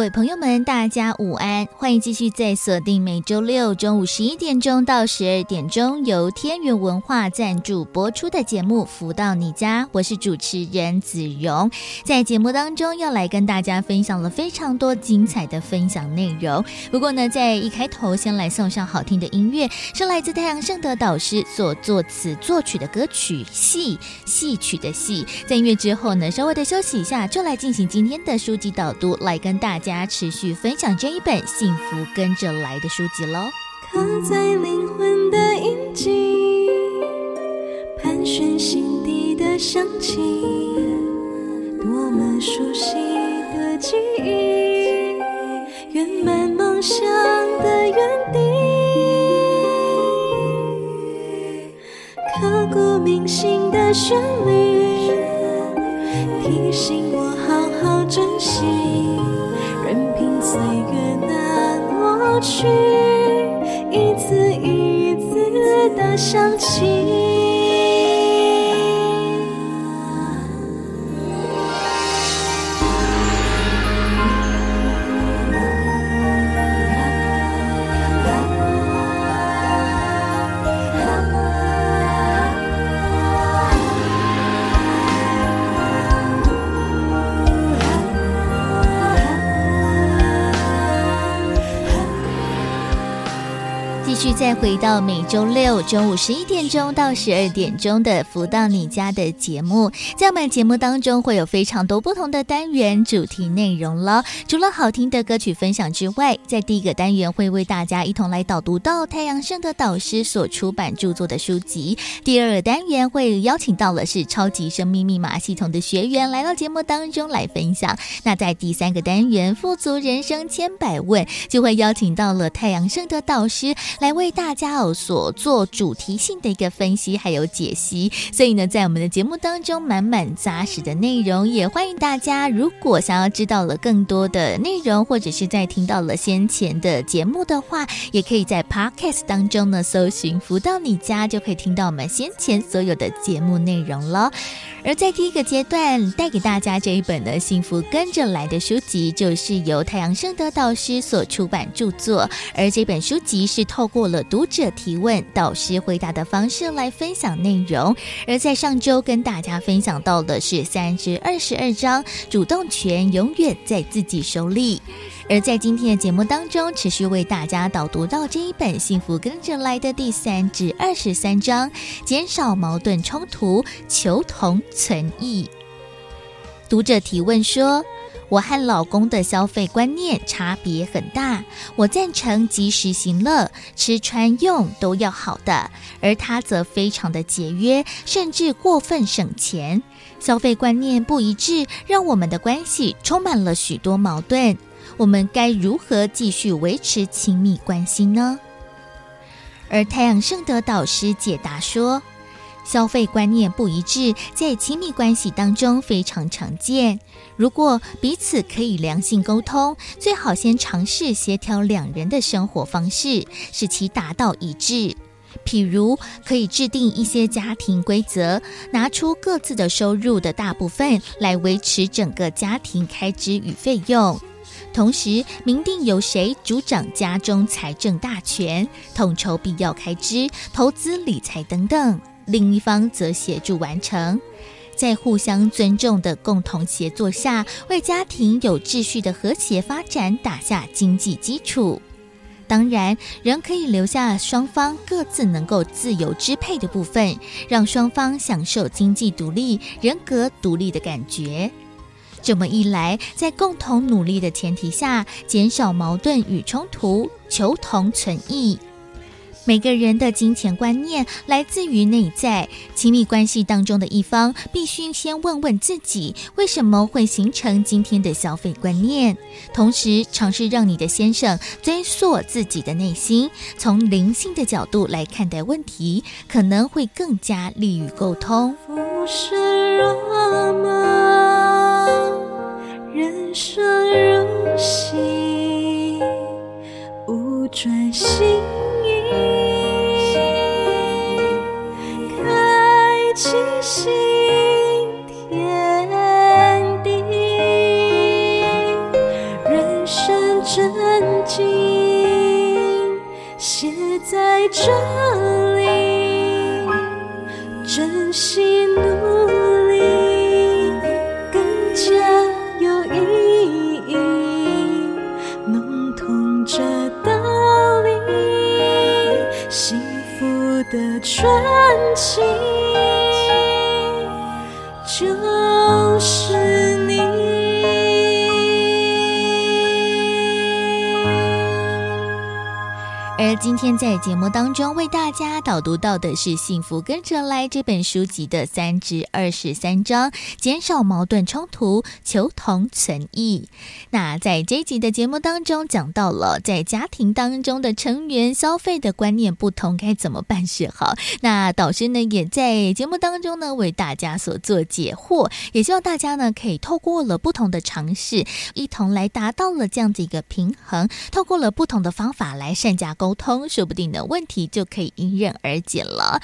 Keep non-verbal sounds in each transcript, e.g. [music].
各位朋友们，大家午安！欢迎继续在锁定每周六中午十一点钟到十二点钟由天元文化赞助播出的节目《福到你家》，我是主持人子荣。在节目当中要来跟大家分享了非常多精彩的分享内容。不过呢，在一开头先来送上好听的音乐，是来自太阳盛德导师所作词作曲的歌曲《戏》，戏曲的戏。在音乐之后呢，稍微的休息一下，就来进行今天的书籍导读，来跟大。家家持续分享这一本《幸福跟着来的》书籍喽。刻在灵魂的印记，盘旋心底的香气，多么熟悉的记忆，圆满梦想的原地，刻骨铭心的旋律，提醒我好好珍惜。去一次一次的想起。再回到每周六中午十一点钟到十二点钟的“福到你家”的节目，在我们节目当中会有非常多不同的单元主题内容了。除了好听的歌曲分享之外，在第一个单元会为大家一同来导读到太阳盛德导师所出版著作的书籍。第二个单元会邀请到了是超级生命密码系统的学员来到节目当中来分享。那在第三个单元“富足人生千百问”，就会邀请到了太阳盛德导师来为大家有所做主题性的一个分析还有解析，所以呢，在我们的节目当中满满扎实的内容，也欢迎大家，如果想要知道了更多的内容，或者是在听到了先前的节目的话，也可以在 Podcast 当中呢搜寻“福到你家”，就可以听到我们先前所有的节目内容了。而在第一个阶段带给大家这一本的幸福跟着来的书籍，就是由太阳盛德导师所出版著作，而这本书籍是透过了。读者提问，导师回答的方式来分享内容。而在上周跟大家分享到的是三至二十二章，主动权永远在自己手里。而在今天的节目当中，持续为大家导读到这一本《幸福跟着来的》第三至二十三章，减少矛盾冲突，求同存异。读者提问说。我和老公的消费观念差别很大，我赞成及时行乐，吃穿用都要好的，而他则非常的节约，甚至过分省钱。消费观念不一致，让我们的关系充满了许多矛盾。我们该如何继续维持亲密关系呢？而太阳圣德导师解答说。消费观念不一致，在亲密关系当中非常常见。如果彼此可以良性沟通，最好先尝试协调两人的生活方式，使其达到一致。譬如，可以制定一些家庭规则，拿出各自的收入的大部分来维持整个家庭开支与费用，同时明定由谁主掌家中财政大权，统筹必要开支、投资理财等等。另一方则协助完成，在互相尊重的共同协作下，为家庭有秩序的和谐发展打下经济基础。当然，仍可以留下双方各自能够自由支配的部分，让双方享受经济独立、人格独立的感觉。这么一来，在共同努力的前提下，减少矛盾与冲突，求同存异。每个人的金钱观念来自于内在，亲密关系当中的一方必须先问问自己，为什么会形成今天的消费观念，同时尝试让你的先生追溯自己的内心，从灵性的角度来看待问题，可能会更加利于沟通。人生如戏，无转心开启新天地，人生真经写在这。里，珍惜努力，更加有意义，弄通这道理，幸福的传奇今天在节目当中为大家导读到的是《幸福跟着来》这本书籍的三至二十三章，减少矛盾冲突，求同存异。那在这集的节目当中讲到了，在家庭当中的成员消费的观念不同，该怎么办是好？那导师呢也在节目当中呢为大家所做解惑，也希望大家呢可以透过了不同的尝试，一同来达到了这样子一个平衡，透过了不同的方法来善加沟。通说不定的问题就可以迎刃而解了。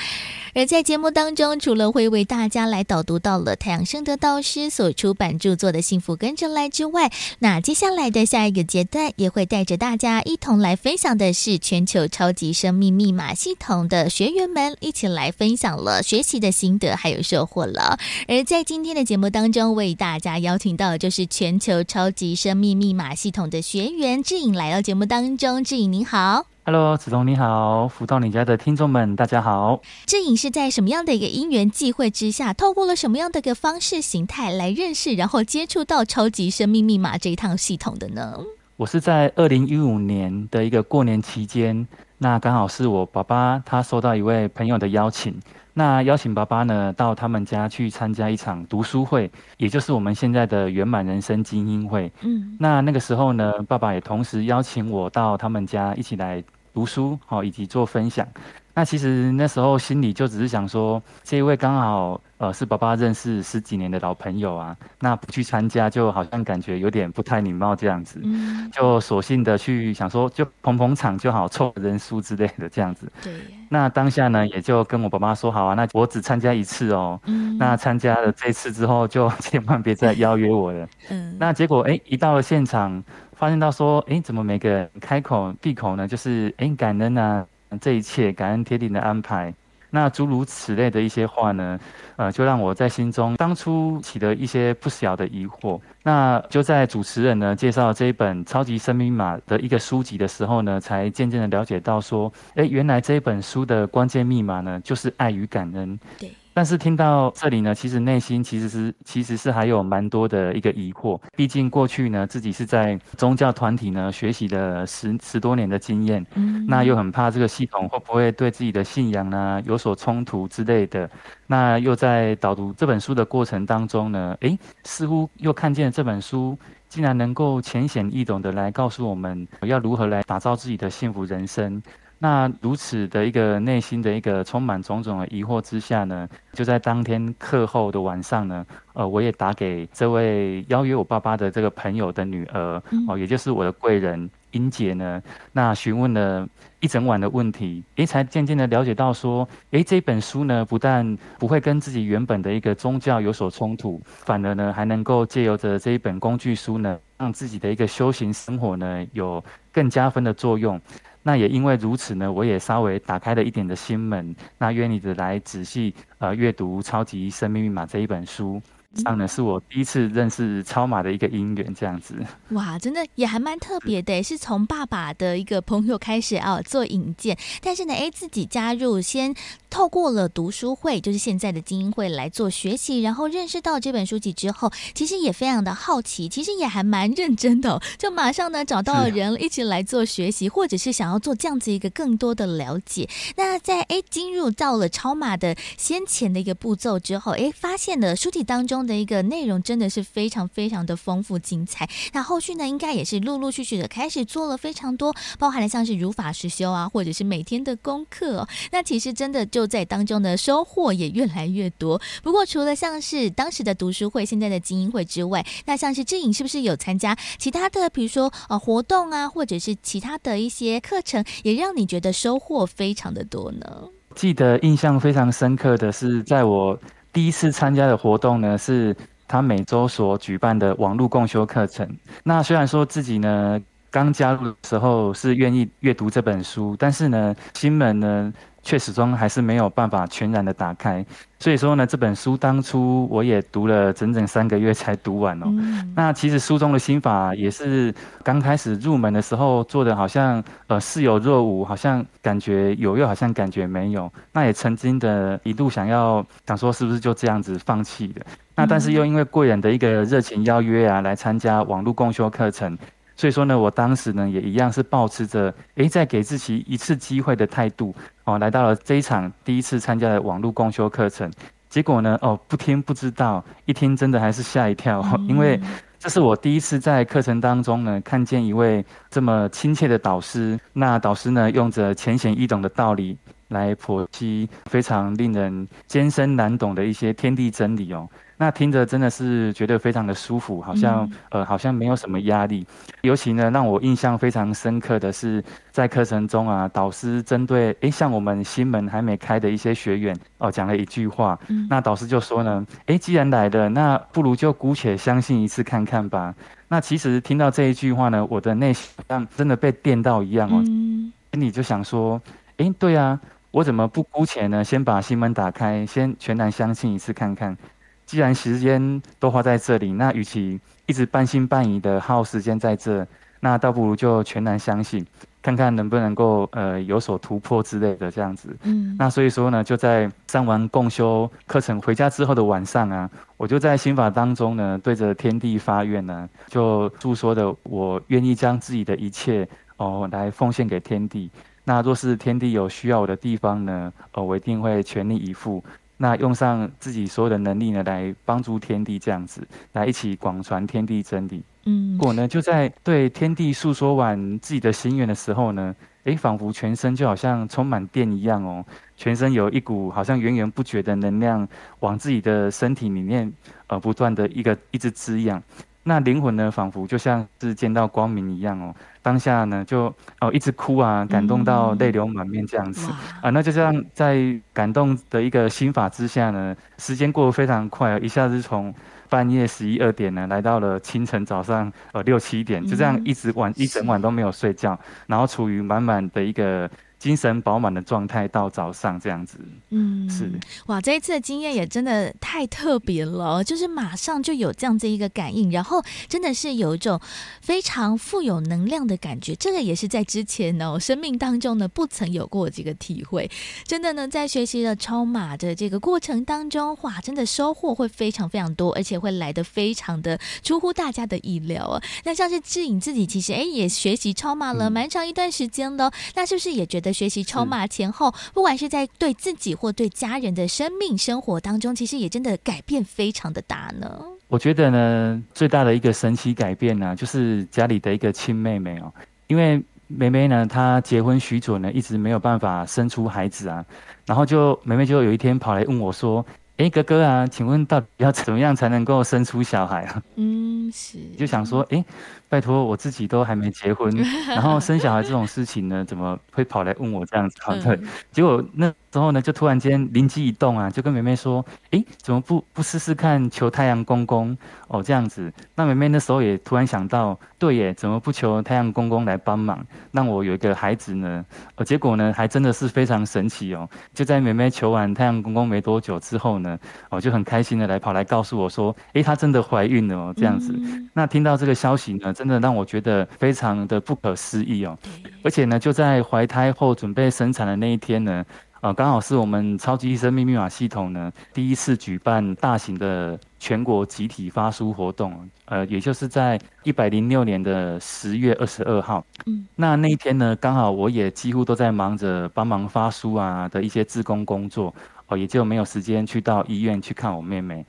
而在节目当中，除了会为大家来导读到了太阳盛德导师所出版著作的《幸福跟着来》之外，那接下来的下一个阶段，也会带着大家一同来分享的是全球超级生命密码系统的学员们一起来分享了学习的心得还有收获了。而在今天的节目当中，为大家邀请到就是全球超级生命密码系统的学员智颖来到节目当中，智颖您好。Hello，子彤你好，福到你家的听众们，大家好。志颖是在什么样的一个因缘际会之下，透过了什么样的一个方式形态来认识，然后接触到超级生命密码这一套系统的呢？我是在二零一五年的一个过年期间，那刚好是我爸爸他收到一位朋友的邀请，那邀请爸爸呢到他们家去参加一场读书会，也就是我们现在的圆满人生精英会。嗯，那那个时候呢，爸爸也同时邀请我到他们家一起来。读书好，以及做分享。那其实那时候心里就只是想说，这一位刚好呃是爸爸认识十几年的老朋友啊，那不去参加就好像感觉有点不太礼貌这样子。嗯，就索性的去想说，就捧捧场就好，凑人数之类的这样子。对。那当下呢，也就跟我爸妈说好啊，那我只参加一次哦。嗯。那参加了这次之后，就千万别再邀约我了。嗯。那结果哎，一到了现场。发现到说，哎，怎么每个人开口闭口呢？就是哎，感恩啊，这一切感恩天地的安排。那诸如此类的一些话呢，呃，就让我在心中当初起了一些不小的疑惑。那就在主持人呢介绍这一本《超级生命码》的一个书籍的时候呢，才渐渐的了解到说，哎，原来这一本书的关键密码呢，就是爱与感恩。对。但是听到这里呢，其实内心其实是其实是还有蛮多的一个疑惑。毕竟过去呢，自己是在宗教团体呢学习了十十多年的经验，嗯，那又很怕这个系统会不会对自己的信仰呢有所冲突之类的。那又在导读这本书的过程当中呢，诶，似乎又看见这本书竟然能够浅显易懂的来告诉我们要如何来打造自己的幸福人生。那如此的一个内心的一个充满种种的疑惑之下呢，就在当天课后的晚上呢，呃，我也打给这位邀约我爸爸的这个朋友的女儿，哦，也就是我的贵人英姐呢，那询问了一整晚的问题，诶，才渐渐的了解到说，诶，这本书呢，不但不会跟自己原本的一个宗教有所冲突，反而呢，还能够借由着这一本工具书呢，让自己的一个修行生活呢，有更加分的作用。那也因为如此呢，我也稍微打开了一点的心门，那愿你的来仔细呃阅读《超级生命密码》这一本书。这样呢，是我第一次认识超马的一个因缘，这样子。哇，真的也还蛮特别的，是从爸爸的一个朋友开始啊做引荐，但是呢，哎，自己加入，先透过了读书会，就是现在的精英会来做学习，然后认识到这本书籍之后，其实也非常的好奇，其实也还蛮认真的，就马上呢找到了人一起来做学习，或者是想要做这样子一个更多的了解。那在哎进入到了超马的先前的一个步骤之后，哎，发现了书籍当中。的一个内容真的是非常非常的丰富精彩。那后续呢，应该也是陆陆续续的开始做了非常多，包含了像是如法实修啊，或者是每天的功课。那其实真的就在当中的，收获也越来越多。不过，除了像是当时的读书会、现在的精英会之外，那像是志颖是不是有参加其他的，比如说呃活动啊，或者是其他的一些课程，也让你觉得收获非常的多呢？记得印象非常深刻的是，在我第一次参加的活动呢，是他每周所举办的网络共修课程。那虽然说自己呢刚加入的时候是愿意阅读这本书，但是呢心门呢却始终还是没有办法全然的打开。所以说呢，这本书当初我也读了整整三个月才读完哦。嗯、那其实书中的心法也是刚开始入门的时候做的，好像呃似有若无，好像感觉有又好像感觉没有。那也曾经的一度想要想说是不是就这样子放弃的。那但是又因为贵人的一个热情邀约啊，来参加网络共修课程，所以说呢，我当时呢也一样是抱持着诶再给自己一次机会的态度哦，来到了这一场第一次参加的网络共修课程。结果呢，哦不听不知道，一听真的还是吓一跳，[laughs] 因为这是我第一次在课程当中呢看见一位这么亲切的导师。那导师呢用着浅显易懂的道理来剖析非常令人艰深难懂的一些天地真理哦。那听着真的是觉得非常的舒服，好像呃好像没有什么压力。尤其呢，让我印象非常深刻的是，在课程中啊，导师针对诶像我们新门还没开的一些学员哦，讲了一句话。那导师就说呢，诶既然来了，那不如就姑且相信一次看看吧。那其实听到这一句话呢，我的内心像真的被电到一样哦，心里就想说，诶对啊，我怎么不姑且呢，先把心门打开，先全然相信一次看看。既然时间都花在这里，那与其一直半信半疑的耗时间在这，那倒不如就全然相信，看看能不能够呃有所突破之类的这样子。嗯，那所以说呢，就在上完共修课程回家之后的晚上啊，我就在心法当中呢，对着天地发愿呢，就诉说的我愿意将自己的一切哦来奉献给天地。那若是天地有需要我的地方呢，哦，我一定会全力以赴。那用上自己所有的能力呢，来帮助天地这样子，来一起广传天地真理。嗯，我呢就在对天地诉说完自己的心愿的时候呢，诶，仿佛全身就好像充满电一样哦，全身有一股好像源源不绝的能量往自己的身体里面呃不断的一个一直滋养。那灵魂呢，仿佛就像是见到光明一样哦。当下呢，就哦一直哭啊，感动到泪流满面这样子、嗯、啊。那就这样在感动的一个心法之下呢，时间过得非常快，一下子从半夜十一二点呢，来到了清晨早上呃六七点，就这样一直晚、嗯、一整晚都没有睡觉，然后处于满满的一个。精神饱满的状态到早上这样子，嗯，是哇，这一次的经验也真的太特别了，就是马上就有这样子一个感应，然后真的是有一种非常富有能量的感觉，这个也是在之前呢生命当中呢不曾有过这个体会，真的呢在学习了超马的这个过程当中，哇，真的收获会非常非常多，而且会来的非常的出乎大家的意料啊。那像是志颖自己其实哎也学习超马了蛮长一段时间的，那是不是也觉得？的学习超马前后，不管是在对自己或对家人的生命生活当中，其实也真的改变非常的大呢。我觉得呢，最大的一个神奇改变呢，就是家里的一个亲妹妹哦，因为妹妹呢，她结婚许久呢，一直没有办法生出孩子啊，然后就妹妹就有一天跑来问我说：“哎，哥哥啊，请问到底要怎么样才能够生出小孩啊？”嗯，是，就想说，哎。拜托，我自己都还没结婚，[laughs] 然后生小孩这种事情呢，怎么会跑来问我这样子？[laughs] 对，结果那时候呢，就突然间灵机一动啊，就跟妹妹说：“诶，怎么不不试试看求太阳公公哦？这样子。”那妹妹那时候也突然想到，对耶，怎么不求太阳公公来帮忙，让我有一个孩子呢？哦，结果呢，还真的是非常神奇哦！就在妹妹求完太阳公公没多久之后呢，哦，就很开心的来跑来告诉我说：“诶，她真的怀孕了哦！”这样子。那听到这个消息呢，真的让我觉得非常的不可思议哦，而且呢，就在怀胎后准备生产的那一天呢，呃，刚好是我们超级医生命密码系统呢第一次举办大型的全国集体发书活动，呃，也就是在一百零六年的十月二十二号。嗯，那那一天呢，刚好我也几乎都在忙着帮忙发书啊的一些志工工作，哦，也就没有时间去到医院去看我妹妹。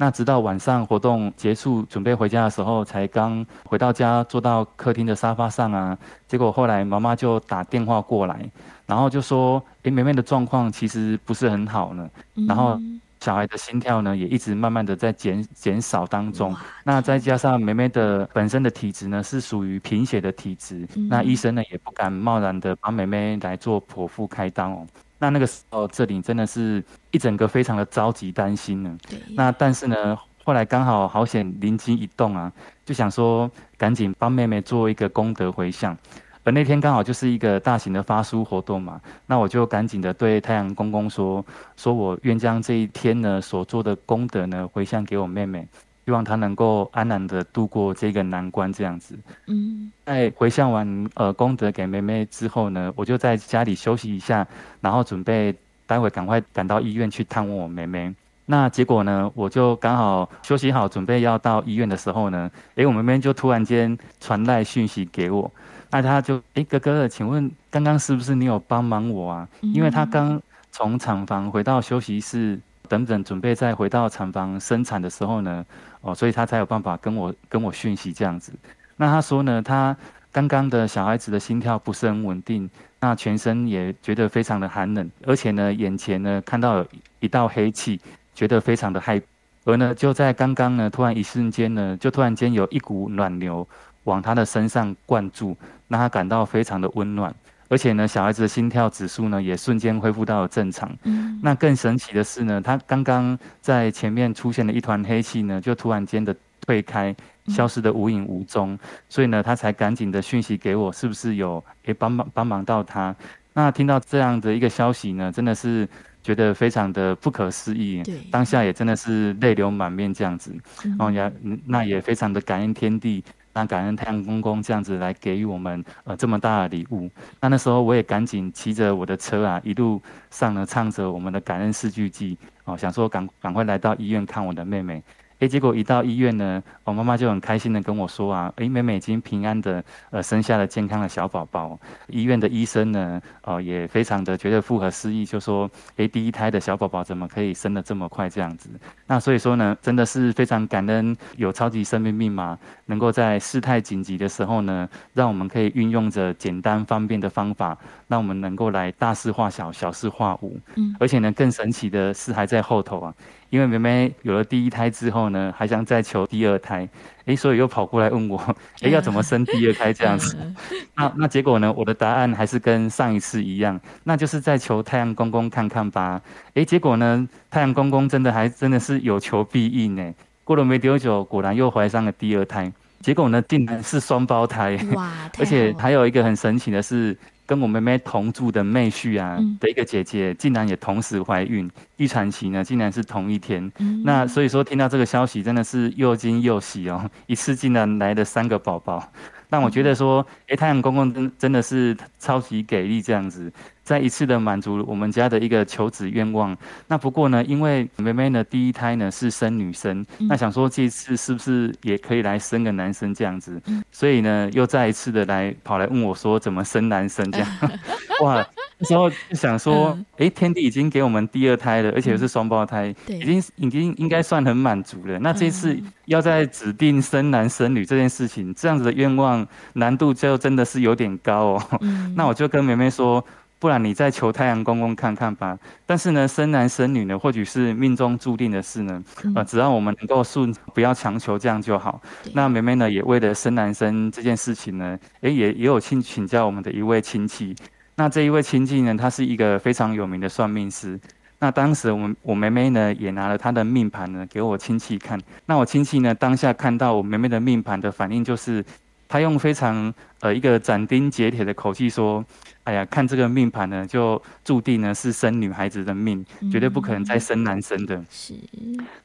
那直到晚上活动结束，准备回家的时候，才刚回到家，坐到客厅的沙发上啊。结果后来妈妈就打电话过来，然后就说：“诶，梅梅的状况其实不是很好呢。”然后小孩的心跳呢，也一直慢慢的在减减少当中。那再加上梅梅的本身的体质呢，是属于贫血的体质，那医生呢也不敢贸然的帮梅梅来做剖腹开刀哦。那那个时候，这里真的是一整个非常的着急担心呢。那但是呢，后来刚好好险灵机一动啊，就想说赶紧帮妹妹做一个功德回向。而那天刚好就是一个大型的发书活动嘛，那我就赶紧的对太阳公公说，说我愿将这一天呢所做的功德呢回向给我妹妹。希望他能够安然的度过这个难关，这样子。嗯，在回向完呃功德给妹妹之后呢，我就在家里休息一下，然后准备待会赶快赶到医院去探望我妹妹。那结果呢，我就刚好休息好，准备要到医院的时候呢，诶，我妹妹就突然间传来讯息给我，那她就诶，哥哥，请问刚刚是不是你有帮忙我啊？因为她刚从产房回到休息室。等等，准备再回到产房生产的时候呢，哦，所以他才有办法跟我跟我讯息这样子。那他说呢，他刚刚的小孩子的心跳不是很稳定，那全身也觉得非常的寒冷，而且呢，眼前呢看到有一道黑气，觉得非常的害。而呢，就在刚刚呢，突然一瞬间呢，就突然间有一股暖流往他的身上灌注，让他感到非常的温暖。而且呢，小孩子的心跳指数呢也瞬间恢复到了正常。嗯，那更神奇的是呢，他刚刚在前面出现了一团黑气呢，就突然间的退开，消失得无影无踪。所以呢，他才赶紧的讯息给我，是不是有诶帮忙帮忙到他？那听到这样的一个消息呢，真的是觉得非常的不可思议。对，当下也真的是泪流满面这样子。嗯，然后也那也非常的感恩天地。那感恩太阳公公这样子来给予我们呃这么大的礼物，那那时候我也赶紧骑着我的车啊，一路上呢唱着我们的感恩四句记哦，想说赶赶快来到医院看我的妹妹。诶，结果一到医院呢，我妈妈就很开心的跟我说啊，诶，妹妹已经平安的呃生下了健康的小宝宝。医院的医生呢，哦也非常的觉得不可思议，就说，诶，第一胎的小宝宝怎么可以生得这么快这样子？那所以说呢，真的是非常感恩有超级生命密码，能够在事态紧急的时候呢，让我们可以运用着简单方便的方法，让我们能够来大事化小，小事化无。嗯，而且呢，更神奇的是还在后头啊。因为妹妹有了第一胎之后呢，还想再求第二胎，诶，所以又跑过来问我，诶，要怎么生第二胎这样子？[laughs] 那那结果呢？我的答案还是跟上一次一样，那就是再求太阳公公看看吧。诶，结果呢？太阳公公真的还真的是有求必应呢。过了没多久，果然又怀上了第二胎，结果呢，竟然是双胞胎。哇！而且还有一个很神奇的是。跟我妹妹同住的妹婿啊的一个姐姐，竟然也同时怀孕，预产期呢竟然是同一天。那所以说听到这个消息，真的是又惊又喜哦，[laughs] 一次竟然来了三个宝宝。但我觉得说，哎，太阳公公真真的是超级给力，这样子，再一次的满足我们家的一个求子愿望。那不过呢，因为妹妹呢第一胎呢是生女生，那想说这次是不是也可以来生个男生这样子？所以呢，又再一次的来跑来问我说怎么生男生这样？[laughs] 哇！那时候就想说，哎、欸，天帝已经给我们第二胎了，而且又是双胞胎，已经已经应该算很满足了。那这次要在指定生男生女这件事情，这样子的愿望难度就真的是有点高哦。[laughs] 那我就跟妹妹说，不然你再求太阳公公看看吧。但是呢，生男生女呢，或许是命中注定的事呢。呃，只要我们能够顺，不要强求，这样就好。那梅梅呢，也为了生男生这件事情呢，哎、欸，也也有请请教我们的一位亲戚。那这一位亲戚呢，他是一个非常有名的算命师。那当时我们我妹妹呢，也拿了她的命盘呢给我亲戚看。那我亲戚呢，当下看到我妹妹的命盘的反应，就是他用非常呃一个斩钉截铁的口气说：“哎呀，看这个命盘呢，就注定呢是生女孩子的命，绝对不可能再生男生的。”是。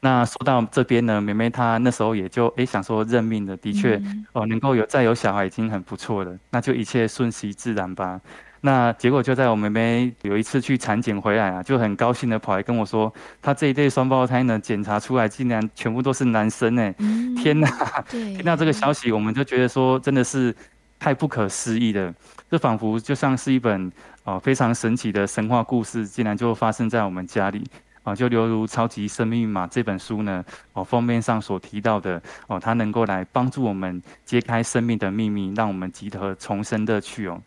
那说到这边呢，妹妹她那时候也就哎想说认命的，的确哦能够有再有小孩已经很不错了，那就一切顺其自然吧。那结果就在我妹妹有一次去产检回来啊，就很高兴的跑来跟我说，她这一对双胞胎呢，检查出来竟然全部都是男生哎！嗯、天哪！听到这个消息，我们就觉得说真的是太不可思议了，这仿佛就像是一本哦非常神奇的神话故事，竟然就发生在我们家里。啊，就犹如《超级生命密码》这本书呢，哦，封面上所提到的哦，它能够来帮助我们揭开生命的秘密，让我们集合重生的趣哦。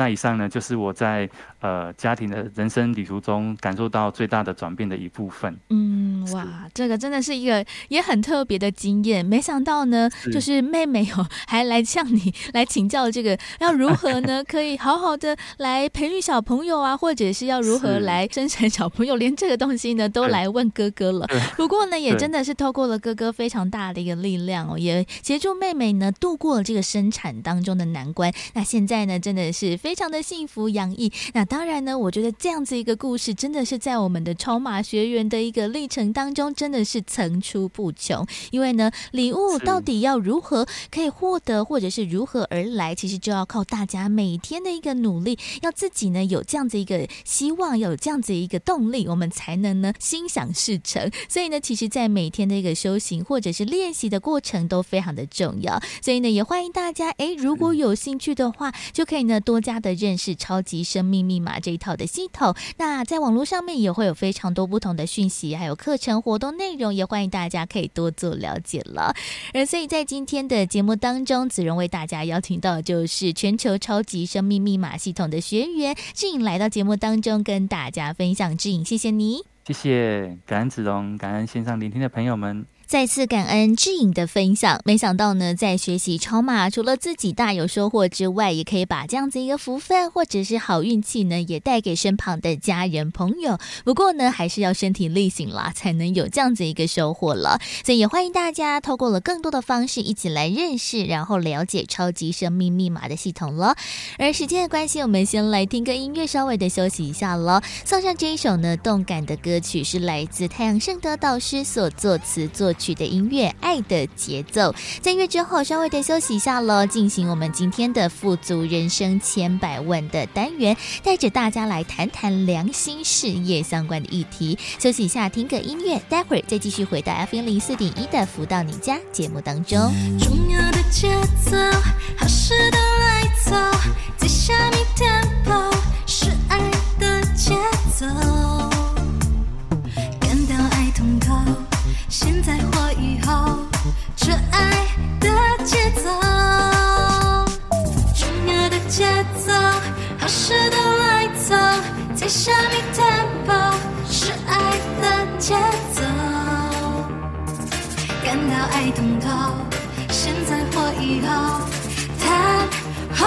那以上呢，就是我在呃家庭的人生旅途中感受到最大的转变的一部分。嗯，哇，这个真的是一个也很特别的经验。没想到呢，是就是妹妹哦，还来向你来请教这个要如何呢，[laughs] 可以好好的来培育小朋友啊，或者是要如何来生产小朋友，连这个东西呢都来问哥哥了。不过呢，也真的是透过了哥哥非常大的一个力量哦，也协助妹妹呢度过了这个生产当中的难关。那现在呢，真的是非。非常的幸福洋溢。那当然呢，我觉得这样子一个故事，真的是在我们的超马学员的一个历程当中，真的是层出不穷。因为呢，礼物到底要如何可以获得，或者是如何而来，其实就要靠大家每天的一个努力，要自己呢有这样子一个希望，有这样子一个动力，我们才能呢心想事成。[laughs] 所以呢，其实，在每天的一个修行或者是练习的过程都非常的重要。所以呢，也欢迎大家，诶，如果有兴趣的话，就可以呢多加。的认识超级生命密码这一套的系统，那在网络上面也会有非常多不同的讯息，还有课程活动内容，也欢迎大家可以多做了解了。而所以在今天的节目当中，子荣为大家邀请到的就是全球超级生命密码系统的学员志颖来到节目当中跟大家分享。志颖，谢谢你，谢谢，感恩子荣，感恩线上聆听的朋友们。再次感恩志颖的分享，没想到呢，在学习超码，除了自己大有收获之外，也可以把这样子一个福分或者是好运气呢，也带给身旁的家人朋友。不过呢，还是要身体力行啦，才能有这样子一个收获了。所以也欢迎大家透过了更多的方式，一起来认识，然后了解超级生命密码的系统了。而时间的关系，我们先来听个音乐，稍微的休息一下了。送上这一首呢，动感的歌曲是来自太阳圣德导师所作词作曲的音乐《爱的节奏》，在音乐之后稍微的休息一下喽，进行我们今天的富足人生千百万的单元，带着大家来谈谈良心事业相关的议题。休息一下，听个音乐，待会儿再继续回到 FM 零四点一的福到你家节目当中。重要的节奏，好事都来走，在下面 tempo 是爱现在或以后，这爱的节奏，重要的节奏，好事都来走，在下面 tempo 是爱的节奏，感到爱通透，现在或以后，谈后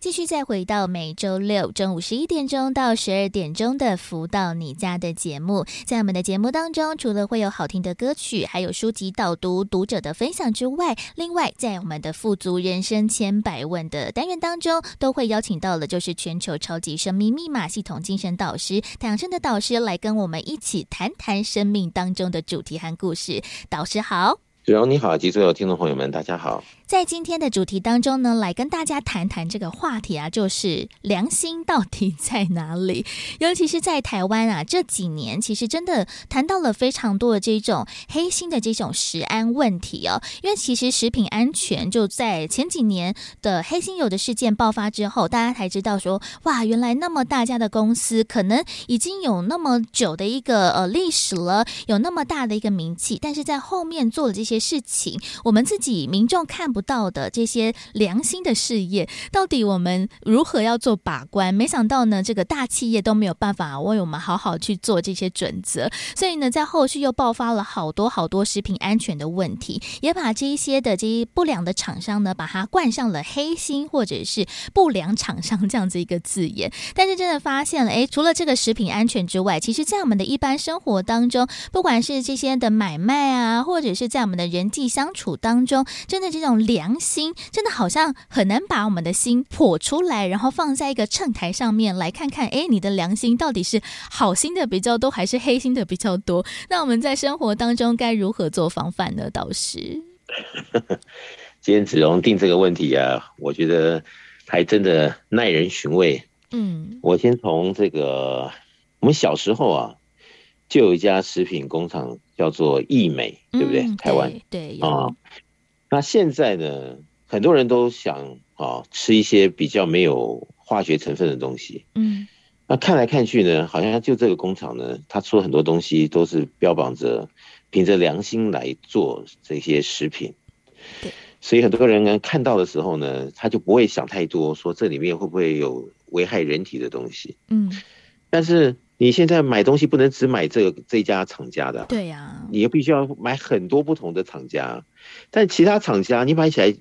继续再回到每周六中午十一点钟到十二点钟的“福到你家”的节目，在我们的节目当中，除了会有好听的歌曲，还有书籍导读、读者的分享之外，另外在我们的“富足人生千百问”的单元当中，都会邀请到的就是全球超级生命密码系统精神导师太阳盛德导师来跟我们一起谈谈生命当中的主题和故事。导师好。子荣你好，及所有听众朋友们，大家好。在今天的主题当中呢，来跟大家谈谈这个话题啊，就是良心到底在哪里？[laughs] 尤其是在台湾啊，这几年其实真的谈到了非常多的这种黑心的这种食安问题哦。因为其实食品安全就在前几年的黑心油的事件爆发之后，大家才知道说，哇，原来那么大家的公司可能已经有那么久的一个呃历史了，有那么大的一个名气，但是在后面做了这些。事情，我们自己民众看不不到的这些良心的事业，到底我们如何要做把关？没想到呢，这个大企业都没有办法为我们好好去做这些准则，所以呢，在后续又爆发了好多好多食品安全的问题，也把这一些的这些不良的厂商呢，把它冠上了黑心或者是不良厂商这样子一个字眼。但是真的发现了，诶，除了这个食品安全之外，其实在我们的一般生活当中，不管是这些的买卖啊，或者是在我们的人际相处当中，真的这种良心，真的好像很难把我们的心剖出来，然后放在一个秤台上面来看看，哎，你的良心到底是好心的比较多，还是黑心的比较多？那我们在生活当中该如何做防范呢？导师，今天子荣定这个问题啊，我觉得还真的耐人寻味。嗯，我先从这个，我们小时候啊，就有一家食品工厂叫做益美，对不对？嗯、台湾对啊。那现在呢，很多人都想啊吃一些比较没有化学成分的东西。嗯，那看来看去呢，好像就这个工厂呢，它出了很多东西都是标榜着凭着良心来做这些食品。对。所以很多人呢看到的时候呢，他就不会想太多，说这里面会不会有危害人体的东西。嗯，但是你现在买东西不能只买这个这家厂家的，对呀，你又必须要买很多不同的厂家。但其他厂家你买起来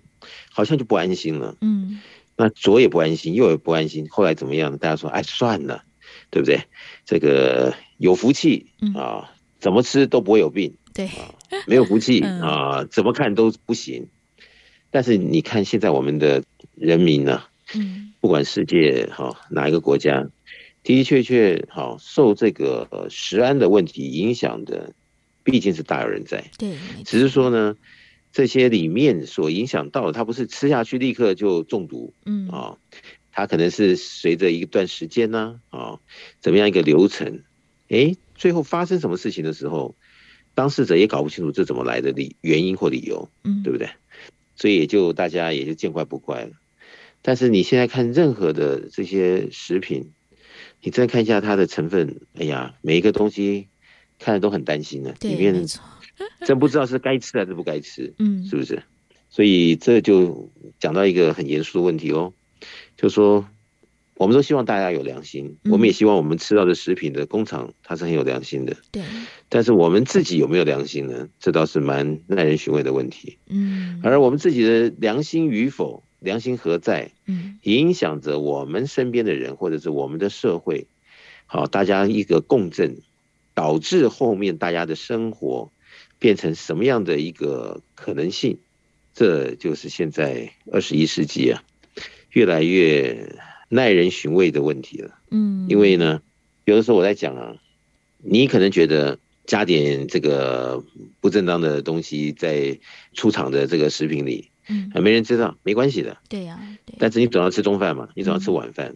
好像就不安心了。嗯，那左也不安心，右也不安心。后来怎么样？大家说，哎，算了，对不对？这个有福气啊，怎么吃都不会有病。对，没有福气 [laughs] 啊，怎么看都不行。但是你看现在我们的人民呢，嗯，不管世界哈哪一个国家，的的确确哈受这个食安的问题影响的，毕竟是大有人在。对，只是说呢，这些里面所影响到的，它不是吃下去立刻就中毒，嗯啊，它可能是随着一段时间呢，啊，怎么样一个流程，哎，最后发生什么事情的时候，当事者也搞不清楚这怎么来的理原因或理由，嗯，对不对？所以也就大家也就见怪不怪了，但是你现在看任何的这些食品，你再看一下它的成分，哎呀，每一个东西看着都很担心呢，里面 [laughs] 真不知道是该吃还是不该吃，嗯，是不是？所以这就讲到一个很严肃的问题哦，就说。我们都希望大家有良心，我们也希望我们吃到的食品的工厂它是很有良心的。对。但是我们自己有没有良心呢？这倒是蛮耐人寻味的问题。嗯。而我们自己的良心与否，良心何在？嗯。影响着我们身边的人，或者是我们的社会。好，大家一个共振，导致后面大家的生活变成什么样的一个可能性？这就是现在二十一世纪啊，越来越。耐人寻味的问题了，嗯，因为呢，有的时候我在讲啊，你可能觉得加点这个不正当的东西在出厂的这个食品里，嗯，没人知道，没关系的，对呀，但是你总要吃中饭嘛，你总要吃晚饭，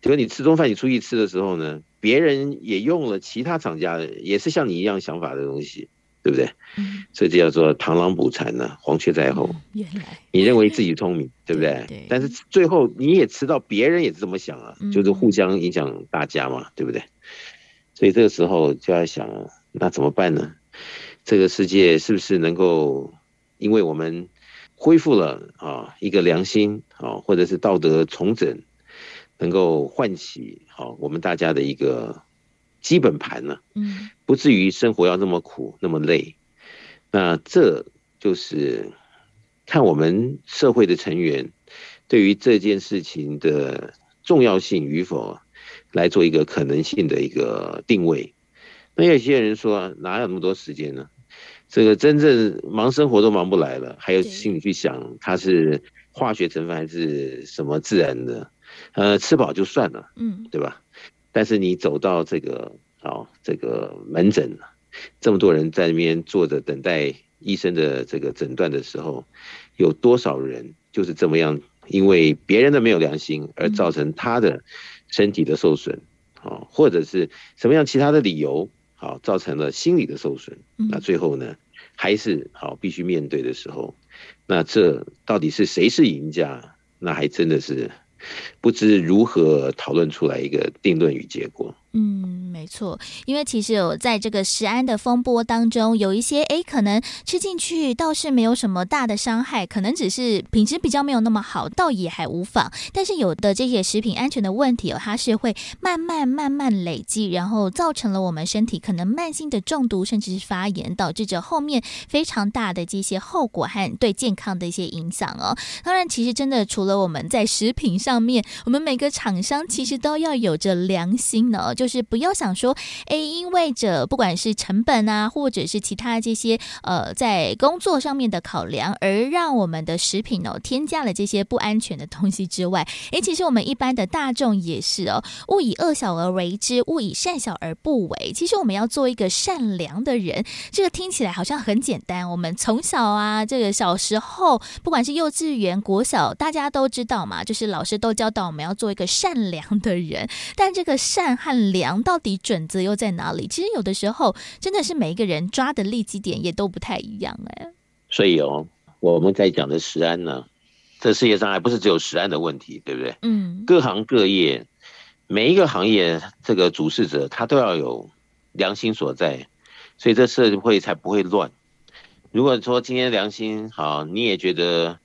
结果你吃中饭，你出去吃的时候呢，别人也用了其他厂家的，也是像你一样想法的东西。对不对？嗯，这就叫做螳螂捕蝉呢，黄雀在后。原来你认为自己聪明，对不对？对。但是最后你也吃到，别人也是这么想啊，就是互相影响大家嘛，对不对？所以这个时候就要想，那怎么办呢？这个世界是不是能够，因为我们恢复了啊一个良心啊，或者是道德重整，能够唤起好我们大家的一个。基本盘呢，嗯，不至于生活要那么苦那么累，那这就是看我们社会的成员对于这件事情的重要性与否，来做一个可能性的一个定位。那有些人说，哪有那么多时间呢？这个真正忙生活都忙不来了，还有心里去想它是化学成分还是什么自然的？呃，吃饱就算了，嗯，对吧？但是你走到这个哦，这个门诊，这么多人在那边坐着等待医生的这个诊断的时候，有多少人就是这么样，因为别人的没有良心而造成他的身体的受损，啊，或者是什么样其他的理由，好造成了心理的受损，那最后呢，还是好必须面对的时候，那这到底是谁是赢家？那还真的是。不知如何讨论出来一个定论与结果。嗯，没错，因为其实有在这个食安的风波当中，有一些诶，可能吃进去倒是没有什么大的伤害，可能只是品质比较没有那么好，倒也还无妨。但是有的这些食品安全的问题哦，它是会慢慢慢慢累积，然后造成了我们身体可能慢性的中毒，甚至是发炎，导致着后面非常大的这些后果和对健康的一些影响哦。当然，其实真的除了我们在食品上面，我们每个厂商其实都要有着良心呢，就。就是不要想说，哎，因为这不管是成本啊，或者是其他这些呃，在工作上面的考量，而让我们的食品哦添加了这些不安全的东西之外，哎，其实我们一般的大众也是哦，勿以恶小而为之，勿以善小而不为。其实我们要做一个善良的人，这个听起来好像很简单。我们从小啊，这个小时候，不管是幼稚园、国小，大家都知道嘛，就是老师都教导我们要做一个善良的人。但这个善和良。良到底准则又在哪里？其实有的时候真的是每一个人抓的利基点也都不太一样哎。所以哦，我们在讲的食安呢，这世界上还不是只有食安的问题，对不对？嗯，各行各业每一个行业这个主事者他都要有良心所在，所以这社会才不会乱。如果说今天良心好，你也觉得。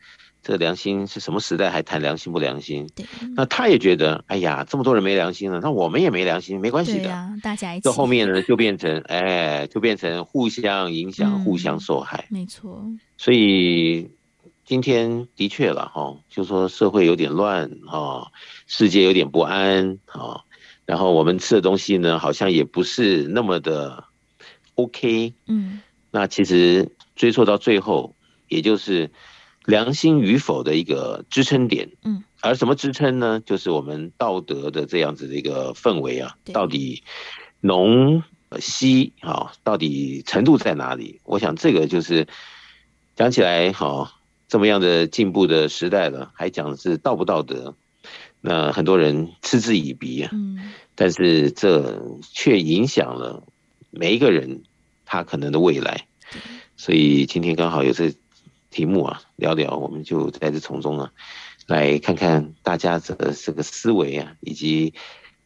这良心是什么时代还谈良心不良心？对，那他也觉得，哎呀，这么多人没良心了，那我们也没良心，没关系的。啊、大家一起。这后面呢，就变成，[laughs] 哎，就变成互相影响、嗯、互相受害。没错。所以今天的确了哈，就说社会有点乱哈，世界有点不安哈，然后我们吃的东西呢，好像也不是那么的 OK。嗯。那其实追溯到最后，也就是。良心与否的一个支撑点，嗯，而什么支撑呢？就是我们道德的这样子的一个氛围啊，到底浓稀啊，到底程度在哪里？我想这个就是讲起来，哈，这么样的进步的时代了，还讲的是道不道德，那很多人嗤之以鼻啊，嗯，但是这却影响了每一个人他可能的未来，所以今天刚好有这。题目啊，聊聊，我们就在这从中啊，来看看大家这个这个思维啊，以及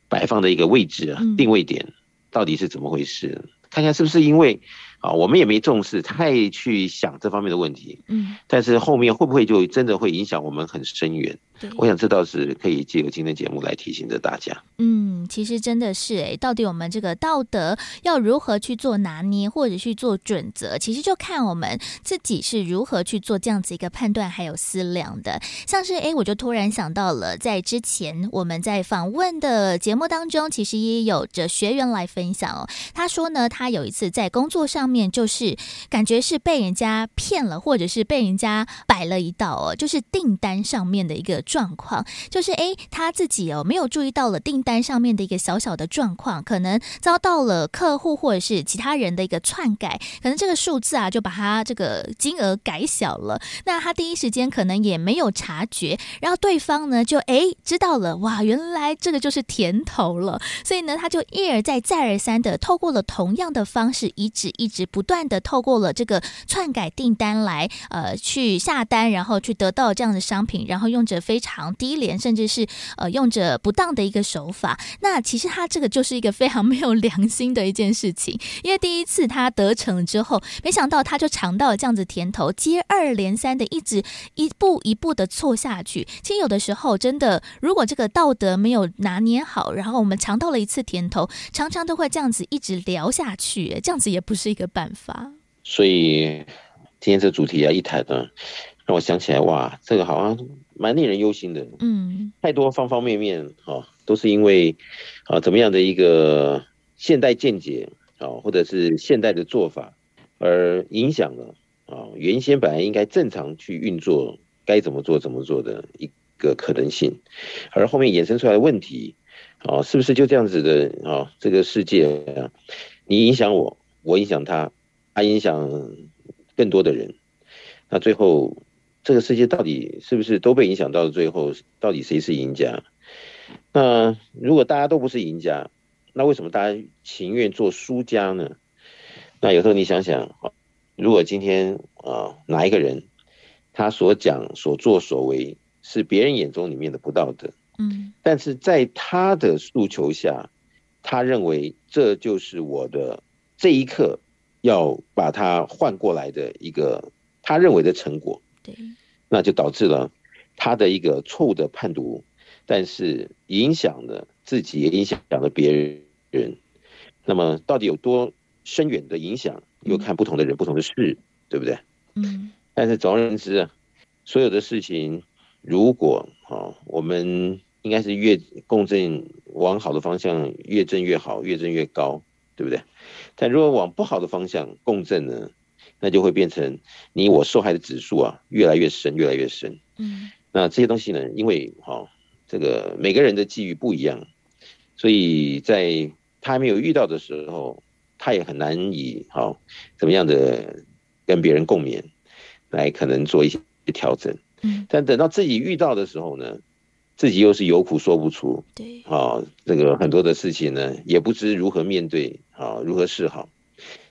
摆放的一个位置啊，定位点到底是怎么回事？看看是不是因为啊，我们也没重视，太去想这方面的问题，嗯，但是后面会不会就真的会影响我们很深远？我想这倒是可以借由今天节目来提醒着大家。嗯，其实真的是哎，到底我们这个道德要如何去做拿捏，或者去做准则，其实就看我们自己是如何去做这样子一个判断还有思量的。像是哎，我就突然想到了，在之前我们在访问的节目当中，其实也有着学员来分享哦。他说呢，他有一次在工作上面，面就是感觉是被人家骗了，或者是被人家摆了一道哦，就是订单上面的一个。状况就是，哎，他自己哦没有注意到了订单上面的一个小小的状况，可能遭到了客户或者是其他人的一个篡改，可能这个数字啊就把他这个金额改小了。那他第一时间可能也没有察觉，然后对方呢就哎知道了，哇，原来这个就是甜头了。所以呢，他就一而再再而三的透过了同样的方式，一直一只不断的透过了这个篡改订单来呃去下单，然后去得到这样的商品，然后用着非。常低廉，甚至是呃用着不当的一个手法。那其实他这个就是一个非常没有良心的一件事情。因为第一次他得逞之后，没想到他就尝到了这样子甜头，接二连三的一直一步一步的错下去。其实有的时候真的，如果这个道德没有拿捏好，然后我们尝到了一次甜头，常常都会这样子一直聊下去，这样子也不是一个办法。所以今天这主题啊一谈呢，让我想起来哇，这个好像。蛮令人忧心的，嗯，太多方方面面，啊，都是因为，啊，怎么样的一个现代见解，啊，或者是现代的做法，而影响了，啊，原先本来应该正常去运作，该怎么做怎么做的一个可能性，而后面衍生出来的问题，啊，是不是就这样子的，啊，这个世界啊，你影响我，我影响他，他影响更多的人，那最后。这个世界到底是不是都被影响到了？最后到底谁是赢家？那如果大家都不是赢家，那为什么大家情愿做输家呢？那有时候你想想，如果今天啊哪一个人他所讲、所作、所为是别人眼中里面的不道德，嗯，但是在他的诉求下，他认为这就是我的这一刻要把它换过来的一个他认为的成果。对，那就导致了他的一个错误的判读，但是影响了自己，也影响了别人。那么到底有多深远的影响，又看不同的人、不同的事，对不对？嗯。但是总而言之啊，所有的事情，如果啊，我们应该是越共振往好的方向越振越好，越振越高，对不对？但如果往不好的方向共振呢，那就会变成你我受害的指数啊越来越深，越来越深。嗯。那这些东西呢，因为哈这个每个人的际遇不一样，所以在他还没有遇到的时候，他也很难以好怎么样的跟别人共勉。来可能做一些调整，嗯，但等到自己遇到的时候呢，自己又是有苦说不出，对，啊，这个很多的事情呢，也不知如何面对，啊，如何是好。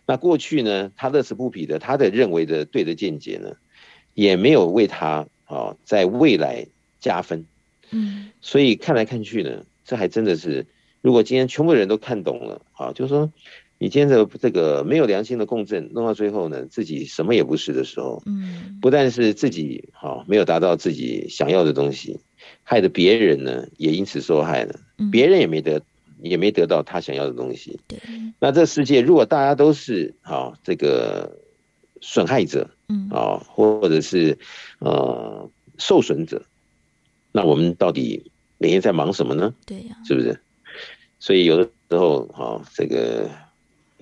那过去呢，他乐此不疲的，他的认为的对的见解呢，也没有为他啊，在未来加分，嗯，所以看来看去呢，这还真的是，如果今天全部人都看懂了，啊，就是说。你今天的这个没有良心的共振，弄到最后呢，自己什么也不是的时候，嗯，不但是自己啊没有达到自己想要的东西，害得别人呢也因此受害了，别人也没得也没得到他想要的东西。对，那这世界如果大家都是啊这个损害者，嗯，啊，或者是呃受损者，那我们到底每天在忙什么呢？对呀，是不是？所以有的时候，啊这个。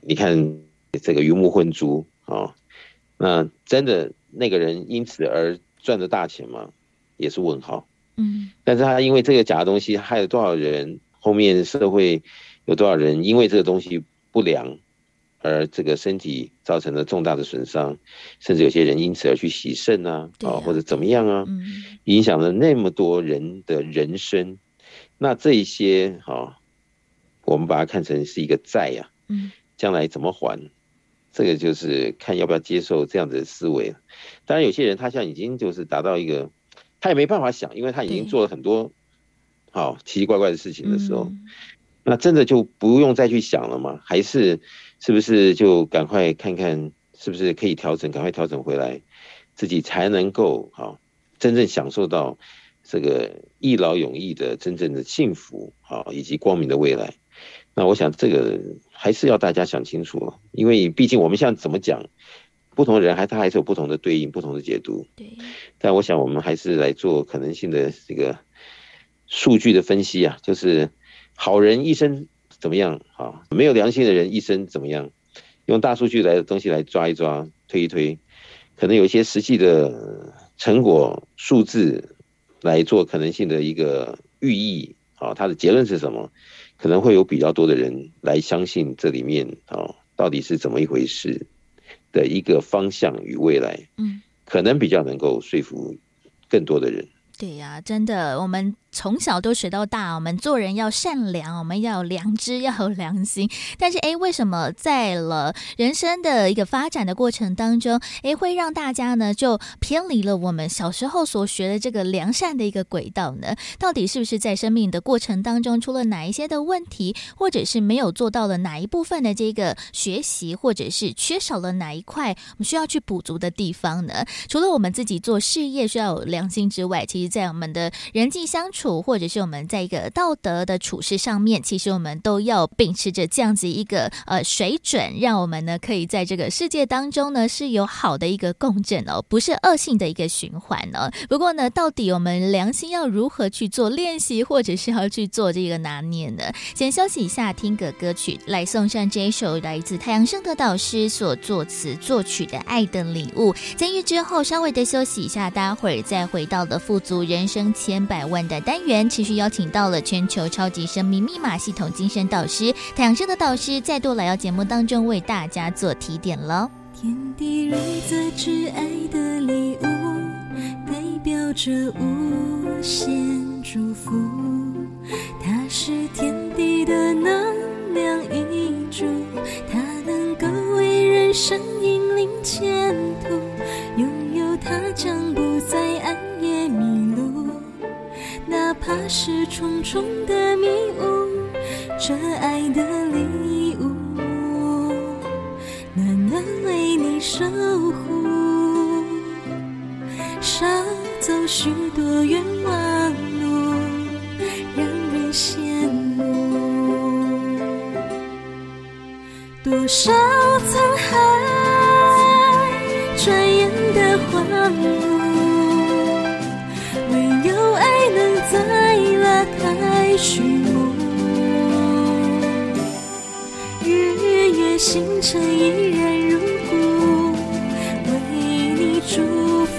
你看这个鱼目混珠啊，那真的那个人因此而赚的大钱吗？也是问号。嗯，但是他因为这个假的东西害了多少人？后面社会有多少人因为这个东西不良而这个身体造成了重大的损伤，甚至有些人因此而去洗肾啊，啊或者怎么样啊，影响了那么多人的人生。那这一些哈，我们把它看成是一个债呀。嗯。将来怎么还？这个就是看要不要接受这样的思维。当然，有些人他现在已经就是达到一个，他也没办法想，因为他已经做了很多好奇奇怪怪的事情的时候，那真的就不用再去想了吗？还是是不是就赶快看看是不是可以调整，赶快调整回来，自己才能够好真正享受到这个一劳永逸的真正的幸福好以及光明的未来。那我想这个还是要大家想清楚，因为毕竟我们现在怎么讲，不同的人还他还是有不同的对应、不同的解读。对。但我想我们还是来做可能性的这个数据的分析啊，就是好人一生怎么样啊？没有良心的人一生怎么样？用大数据来的东西来抓一抓、推一推，可能有一些实际的成果数字来做可能性的一个寓意啊，它的结论是什么？可能会有比较多的人来相信这里面啊，到底是怎么一回事的一个方向与未来，嗯，可能比较能够说服更多的人。对呀，真的，我们。从小都学到大，我们做人要善良，我们要有良知，要有良心。但是，哎，为什么在了人生的一个发展的过程当中，哎，会让大家呢就偏离了我们小时候所学的这个良善的一个轨道呢？到底是不是在生命的过程当中出了哪一些的问题，或者是没有做到了哪一部分的这个学习，或者是缺少了哪一块我们需要去补足的地方呢？除了我们自己做事业需要有良心之外，其实，在我们的人际相处，或者是我们在一个道德的处事上面，其实我们都要秉持着这样子一个呃水准，让我们呢可以在这个世界当中呢是有好的一个共振哦，不是恶性的一个循环呢。不过呢，到底我们良心要如何去做练习，或者是要去做这个拿捏呢？先休息一下，听个歌曲来送上这一首来自太阳盛德导师所作词作曲的《爱的礼物》。监狱之后稍微的休息一下，待会儿再回到了富足人生千百万的单元，持续邀请到了全球超级生命密码系统精神导师太阳盛德导师，再度来到节目当中为大家做提点了。天地融在挚爱的礼物，代表着无限祝福。它是天地的能量一注，它能够为人生引领前途。拥有它将不再暗夜迷。哪怕是重重的迷雾，这爱的礼物，暖暖为你守护，少走许多冤枉路，让人羡慕。多少沧海，转眼的荒芜。再拉开序幕。日月星辰依然如故，为你祝福，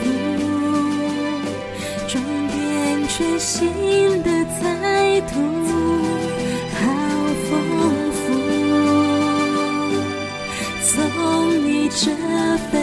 装点全新的彩图，好丰富。送你这份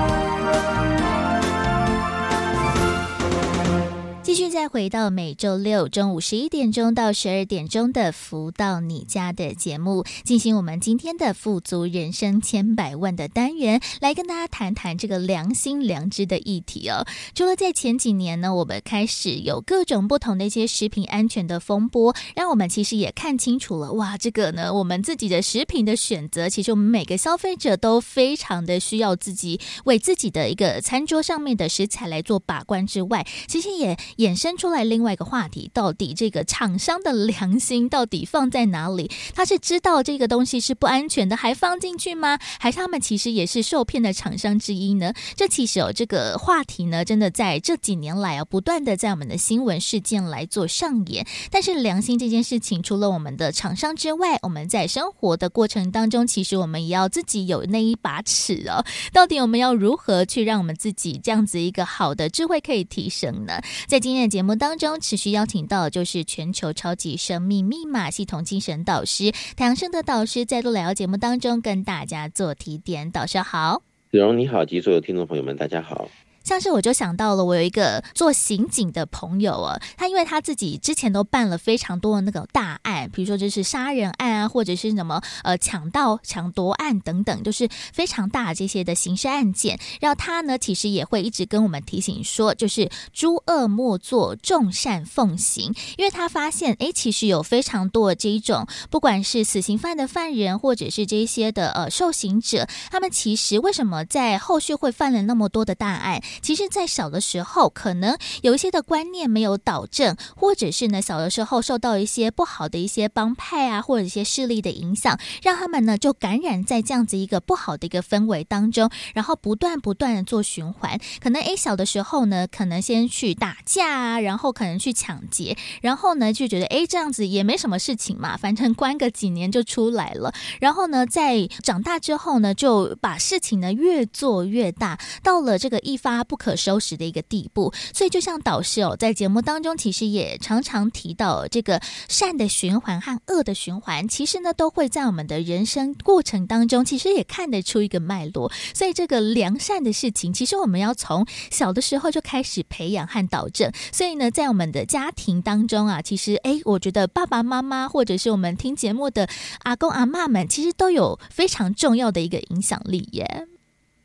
继续再回到每周六中午十一点钟到十二点钟的“福到你家”的节目，进行我们今天的“富足人生千百万”的单元，来跟大家谈谈这个良心良知的议题哦。除了在前几年呢，我们开始有各种不同的一些食品安全的风波，让我们其实也看清楚了，哇，这个呢，我们自己的食品的选择，其实我们每个消费者都非常的需要自己为自己的一个餐桌上面的食材来做把关之外，其实也。衍生出来另外一个话题，到底这个厂商的良心到底放在哪里？他是知道这个东西是不安全的，还放进去吗？还是他们其实也是受骗的厂商之一呢？这其实哦，这个话题呢，真的在这几年来啊，不断的在我们的新闻事件来做上演。但是良心这件事情，除了我们的厂商之外，我们在生活的过程当中，其实我们也要自己有那一把尺哦。到底我们要如何去让我们自己这样子一个好的智慧可以提升呢？在今今天节目当中，持续邀请到就是全球超级生命密码系统精神导师太阳圣德导师，在度来到节目当中跟大家做提点。导师好，子荣你好，及所有听众朋友们，大家好。像是我就想到了，我有一个做刑警的朋友啊，他因为他自己之前都办了非常多的那个大案，比如说就是杀人案啊，或者是什么呃抢盗、抢夺案等等，就是非常大这些的刑事案件。然后他呢，其实也会一直跟我们提醒说，就是诸恶莫作，众善奉行。因为他发现，哎，其实有非常多的这一种，不管是死刑犯的犯人，或者是这些的呃受刑者，他们其实为什么在后续会犯了那么多的大案？其实，在小的时候，可能有一些的观念没有导正，或者是呢，小的时候受到一些不好的一些帮派啊，或者一些势力的影响，让他们呢就感染在这样子一个不好的一个氛围当中，然后不断不断的做循环。可能诶，小的时候呢，可能先去打架啊，然后可能去抢劫，然后呢就觉得诶，这样子也没什么事情嘛，反正关个几年就出来了。然后呢，在长大之后呢，就把事情呢越做越大，到了这个一发。不可收拾的一个地步，所以就像导师哦，在节目当中其实也常常提到这个善的循环和恶的循环，其实呢都会在我们的人生过程当中，其实也看得出一个脉络。所以这个良善的事情，其实我们要从小的时候就开始培养和导正。所以呢，在我们的家庭当中啊，其实哎，我觉得爸爸妈妈或者是我们听节目的阿公阿嬷们，其实都有非常重要的一个影响力耶。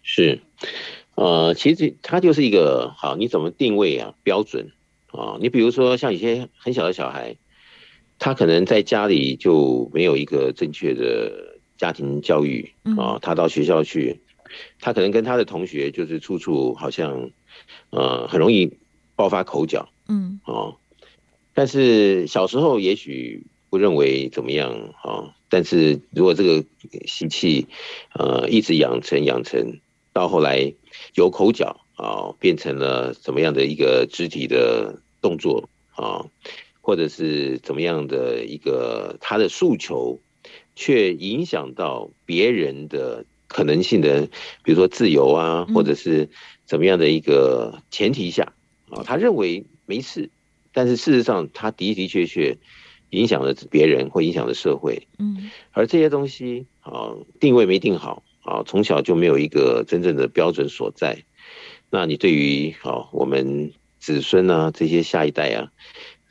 是。呃，其实它就是一个好，你怎么定位啊？标准啊，你比如说像一些很小的小孩，他可能在家里就没有一个正确的家庭教育啊，他到学校去，他可能跟他的同学就是处处好像呃很容易爆发口角，嗯，哦，但是小时候也许不认为怎么样啊，但是如果这个习气呃一直养成养成。到后来，由口角啊变成了怎么样的一个肢体的动作啊，或者是怎么样的一个他的诉求，却影响到别人的可能性的，比如说自由啊，或者是怎么样的一个前提下啊，他认为没事，但是事实上他的的确确影响了别人，或影响了社会。嗯，而这些东西啊，定位没定好。啊，从小就没有一个真正的标准所在，那你对于啊我们子孙啊，这些下一代啊，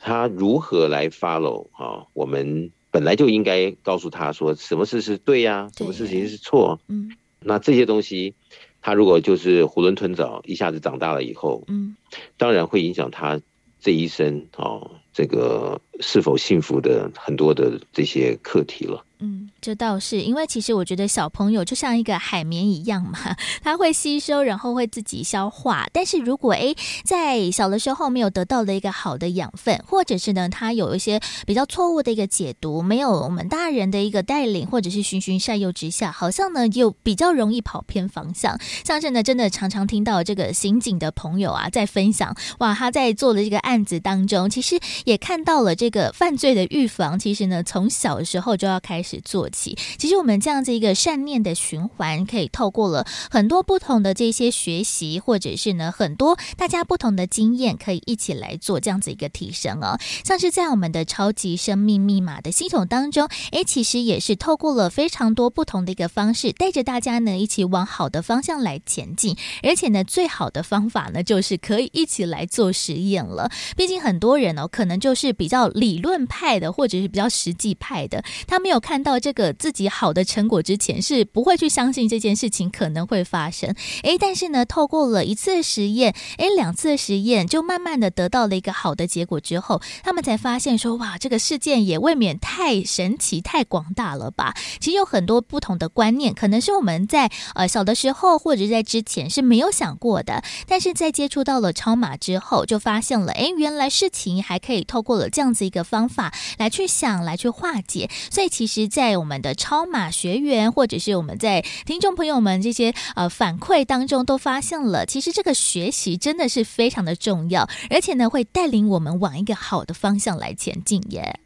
他如何来 follow 啊？我们本来就应该告诉他说，什么事是对呀、啊，什么事情是错。嗯，那这些东西，他如果就是囫囵吞枣，一下子长大了以后，嗯，当然会影响他这一生哦，这个是否幸福的很多的这些课题了。嗯，这倒是，因为其实我觉得小朋友就像一个海绵一样嘛，[laughs] 他会吸收，然后会自己消化。但是如果诶，在小的时候没有得到的一个好的养分，或者是呢，他有一些比较错误的一个解读，没有我们大人的一个带领，或者是循循善诱之下，好像呢又比较容易跑偏方向。像是呢，真的常常听到这个刑警的朋友啊，在分享哇，他在做的这个案子当中，其实也看到了这这个犯罪的预防，其实呢，从小时候就要开始。做起，其实我们这样子一个善念的循环，可以透过了很多不同的这些学习，或者是呢很多大家不同的经验，可以一起来做这样子一个提升哦。像是在我们的超级生命密码的系统当中，诶，其实也是透过了非常多不同的一个方式，带着大家呢一起往好的方向来前进。而且呢，最好的方法呢，就是可以一起来做实验了。毕竟很多人哦，可能就是比较理论派的，或者是比较实际派的，他没有看。到这个自己好的成果之前，是不会去相信这件事情可能会发生。诶，但是呢，透过了一次实验，诶，两次实验，就慢慢的得到了一个好的结果之后，他们才发现说，哇，这个事件也未免太神奇、太广大了吧？其实有很多不同的观念，可能是我们在呃小的时候或者在之前是没有想过的，但是在接触到了超马之后，就发现了，诶，原来事情还可以透过了这样子一个方法来去想，来去化解。所以其实。在我们的超马学员，或者是我们在听众朋友们这些呃反馈当中，都发现了，其实这个学习真的是非常的重要，而且呢，会带领我们往一个好的方向来前进耶。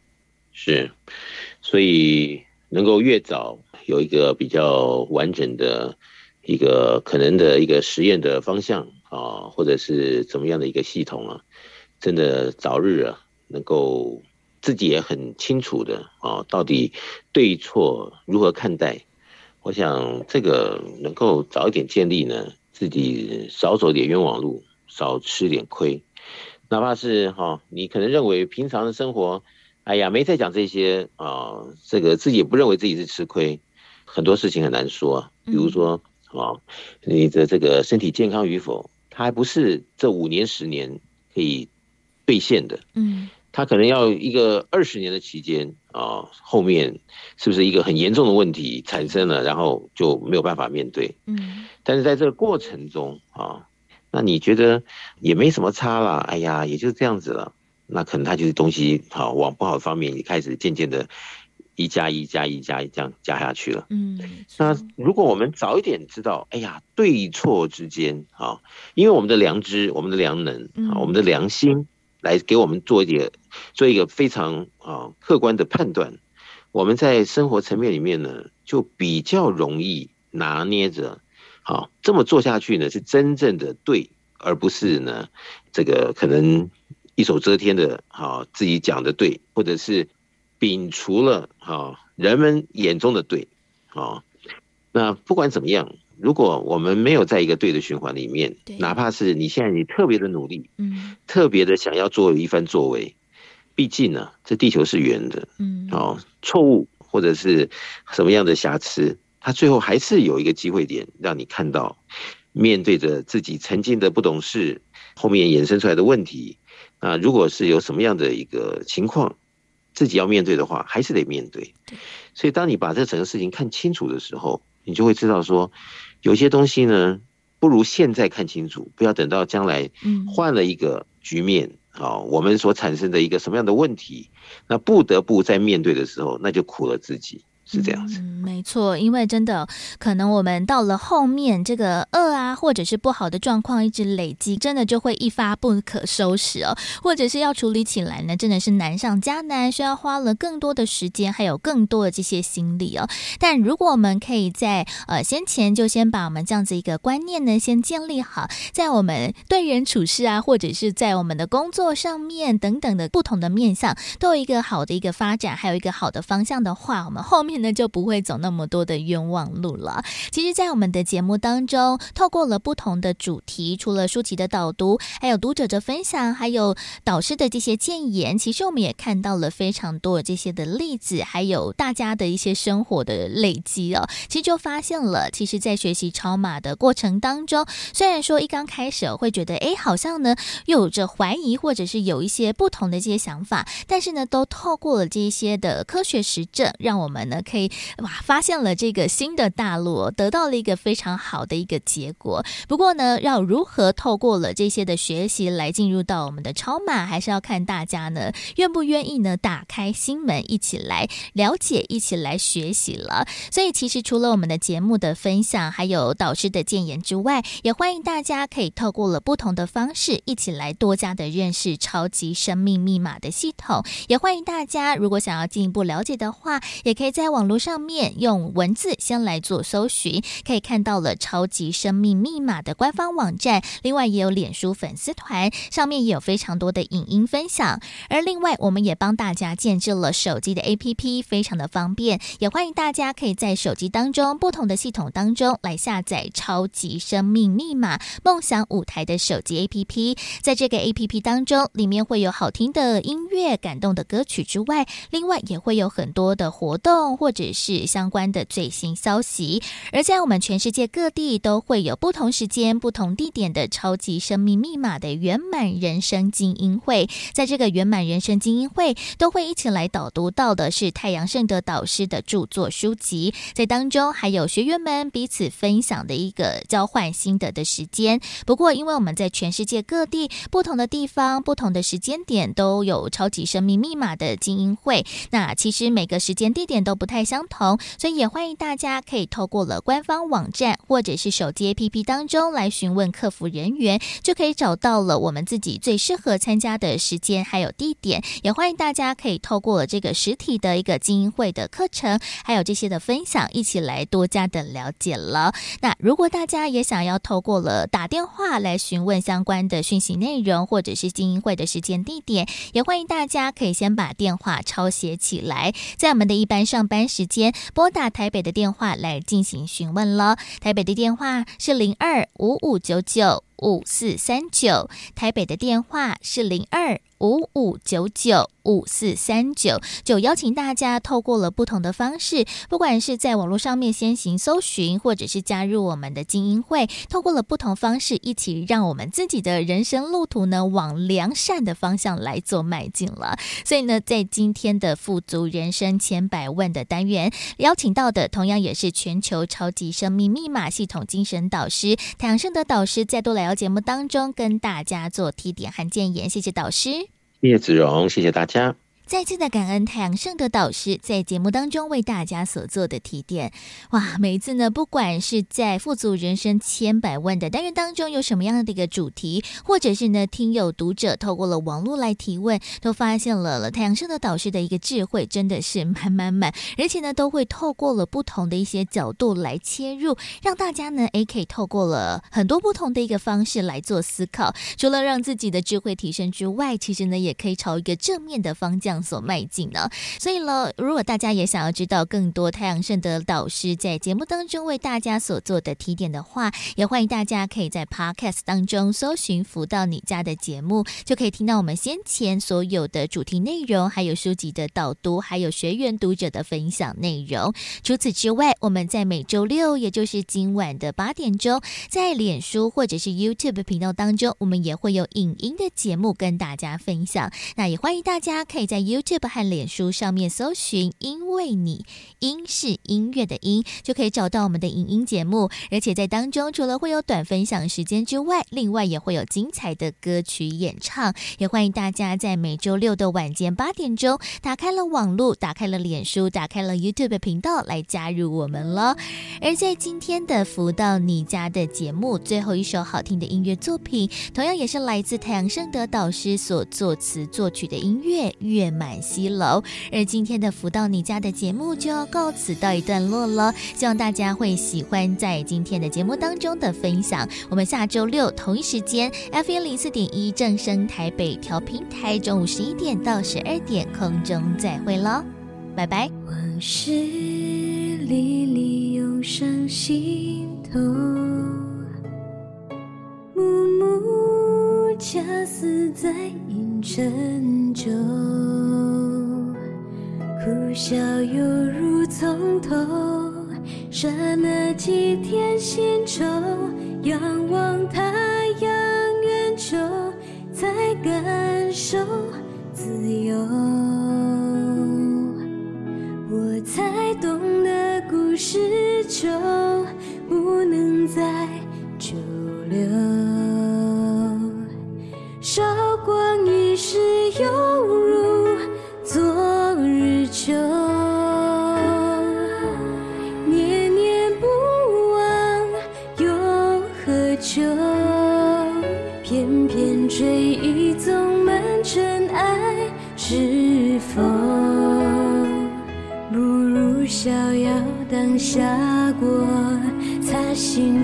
是，所以能够越早有一个比较完整的一个可能的一个实验的方向啊，或者是怎么样的一个系统啊，真的早日啊能够。自己也很清楚的啊，到底对错如何看待？我想这个能够早一点建立呢，自己少走点冤枉路，少吃点亏。哪怕是哈，你可能认为平常的生活，哎呀，没在讲这些啊，这个自己也不认为自己是吃亏。很多事情很难说，比如说啊，你的这个身体健康与否，它还不是这五年十年可以兑现的。嗯。他可能要一个二十年的期间啊，后面是不是一个很严重的问题产生了，然后就没有办法面对。嗯，但是在这个过程中啊，那你觉得也没什么差啦，哎呀，也就这样子了。那可能他就是东西好往不好的方面，也开始渐渐的，一加一加一加一这样加下去了。嗯，那如果我们早一点知道，哎呀，对错之间啊，因为我们的良知、我们的良能啊、我们的良心。来给我们做一点，做一个非常啊客观的判断。我们在生活层面里面呢，就比较容易拿捏着，好这么做下去呢，是真正的对，而不是呢这个可能一手遮天的，好自己讲的对，或者是摒除了好人们眼中的对，好那不管怎么样。如果我们没有在一个对的循环里面，哪怕是你现在你特别的努力，嗯，特别的想要做一番作为，毕竟呢，这地球是圆的，嗯，哦，错误或者是什么样的瑕疵，它最后还是有一个机会点让你看到，面对着自己曾经的不懂事，后面衍生出来的问题，啊，如果是有什么样的一个情况，自己要面对的话，还是得面对。所以当你把这整个事情看清楚的时候，你就会知道说。有些东西呢，不如现在看清楚，不要等到将来，换了一个局面，啊，我们所产生的一个什么样的问题，那不得不在面对的时候，那就苦了自己。是这样子，嗯，没错，因为真的可能我们到了后面，这个恶啊，或者是不好的状况一直累积，真的就会一发不可收拾哦，或者是要处理起来呢，真的是难上加难，需要花了更多的时间，还有更多的这些心力哦。但如果我们可以在呃先前就先把我们这样子一个观念呢，先建立好，在我们对人处事啊，或者是在我们的工作上面等等的不同的面向，都有一个好的一个发展，还有一个好的方向的话，我们后面。呢就不会走那么多的冤枉路了。其实，在我们的节目当中，透过了不同的主题，除了书籍的导读，还有读者的分享，还有导师的这些建言，其实我们也看到了非常多的这些的例子，还有大家的一些生活的累积哦。其实就发现了，其实，在学习超码的过程当中，虽然说一刚开始会觉得，哎，好像呢有着怀疑，或者是有一些不同的这些想法，但是呢，都透过了这些的科学实证，让我们呢可以哇发现了这个新的大陆，得到了一个非常好的一个结果。不过呢，要如何透过了这些的学习来进入到我们的超码，还是要看大家呢愿不愿意呢打开心门，一起来了解，一起来学习了。所以其实除了我们的节目的分享，还有导师的建言之外，也欢迎大家可以透过了不同的方式，一起来多加的认识超级生命密码的系统。也欢迎大家，如果想要进一步了解的话，也可以在网络上面用文字先来做搜寻，可以看到了超级生命密码的官方网站。另外也有脸书粉丝团，上面也有非常多的影音分享。而另外，我们也帮大家建置了手机的 APP，非常的方便。也欢迎大家可以在手机当中不同的系统当中来下载超级生命密码梦想舞台的手机 APP。在这个 APP 当中，里面会有好听的音乐、感动的歌曲之外，另外也会有很多的活动或者是相关的最新消息。而在我们全世界各地都会有不同时间、不同地点的超级生命密码的圆满人生精英会。在这个圆满人生精英会，都会一起来导读到的是太阳盛德导师的著作书籍，在当中还有学员们彼此分享的一个交换心得的时间。不过，因为我们在全世界各地不同的地方、不同的时间点都有超级生命密码的精英会，那其实每个时间地点都不太相同，所以也欢迎大家可以透过了官方网站或者是手机 APP 当中来询问客服人员，就可以找到了我们自己最适合参加的时间还有地点。也欢迎大家可以透过了这个实体的一个精英会的课程，还有这些的分享，一起来多加的了解了。那如果大家也想要透过了打电话来询问相关的讯息内容，或者是精英会的时间地点，也欢迎大家可以先把电话抄写起来，在我们的一般上班时间拨打台北的电话来进行询问了。台北的电话是零二五五九九五四三九，台北的电话是零二五五九九。五四三九，就邀请大家透过了不同的方式，不管是在网络上面先行搜寻，或者是加入我们的精英会，透过了不同方式，一起让我们自己的人生路途呢往良善的方向来做迈进了。所以呢，在今天的富足人生千百万的单元，邀请到的同样也是全球超级生命密码系统精神导师太阳圣德导师，再度来到节目当中跟大家做提点和建言，谢谢导师。叶子荣，谢谢大家。再次的感恩太阳盛德导师在节目当中为大家所做的提点，哇！每一次呢，不管是在富足人生千百万的单元当中有什么样的一个主题，或者是呢，听友读者透过了网络来提问，都发现了了太阳盛德导师的一个智慧真的是满满满，而且呢，都会透过了不同的一些角度来切入，让大家呢，诶，可以透过了很多不同的一个方式来做思考，除了让自己的智慧提升之外，其实呢，也可以朝一个正面的方向所迈进呢，所以呢，如果大家也想要知道更多太阳盛德导师在节目当中为大家所做的提点的话，也欢迎大家可以在 Podcast 当中搜寻“福到你家”的节目，就可以听到我们先前所有的主题内容，还有书籍的导读，还有学员读者的分享内容。除此之外，我们在每周六，也就是今晚的八点钟，在脸书或者是 YouTube 频道当中，我们也会有影音的节目跟大家分享。那也欢迎大家可以在 YouTube 和脸书上面搜寻“因为你”，音是音乐的音，就可以找到我们的影音节目。而且在当中，除了会有短分享时间之外，另外也会有精彩的歌曲演唱。也欢迎大家在每周六的晚间八点钟，打开了网络，打开了脸书，打开了 YouTube 频道来加入我们了。而在今天的福到你家的节目，最后一首好听的音乐作品，同样也是来自太阳盛德导师所作词作曲的音乐《月满西楼，而今天的福到你家的节目就要告辞到一段落了。希望大家会喜欢在今天的节目当中的分享。我们下周六同一时间，F 一零四点一正声台北调频台，中午十一点到十二点空中再会喽，拜拜。往事历历涌上心头，暮暮恰似在饮陈酒，苦笑犹如从头，刹那几天新愁，仰望太阳圆球，才感受自由。我才懂得故事就不能再久留，擦心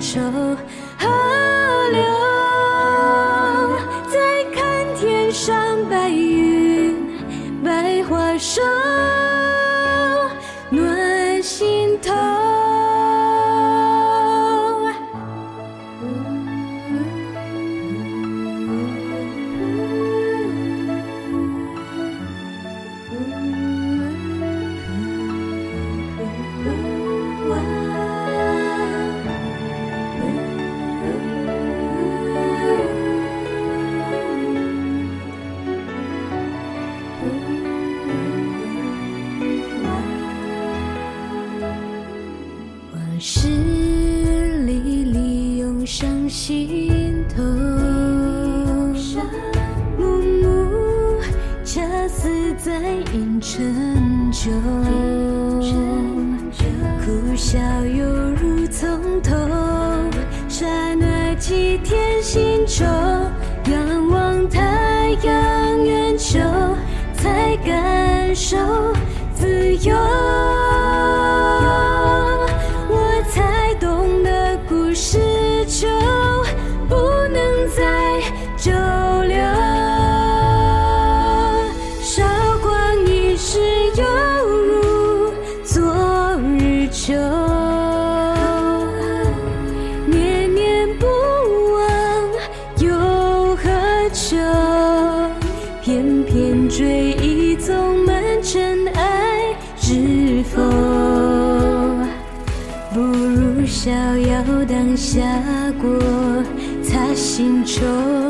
就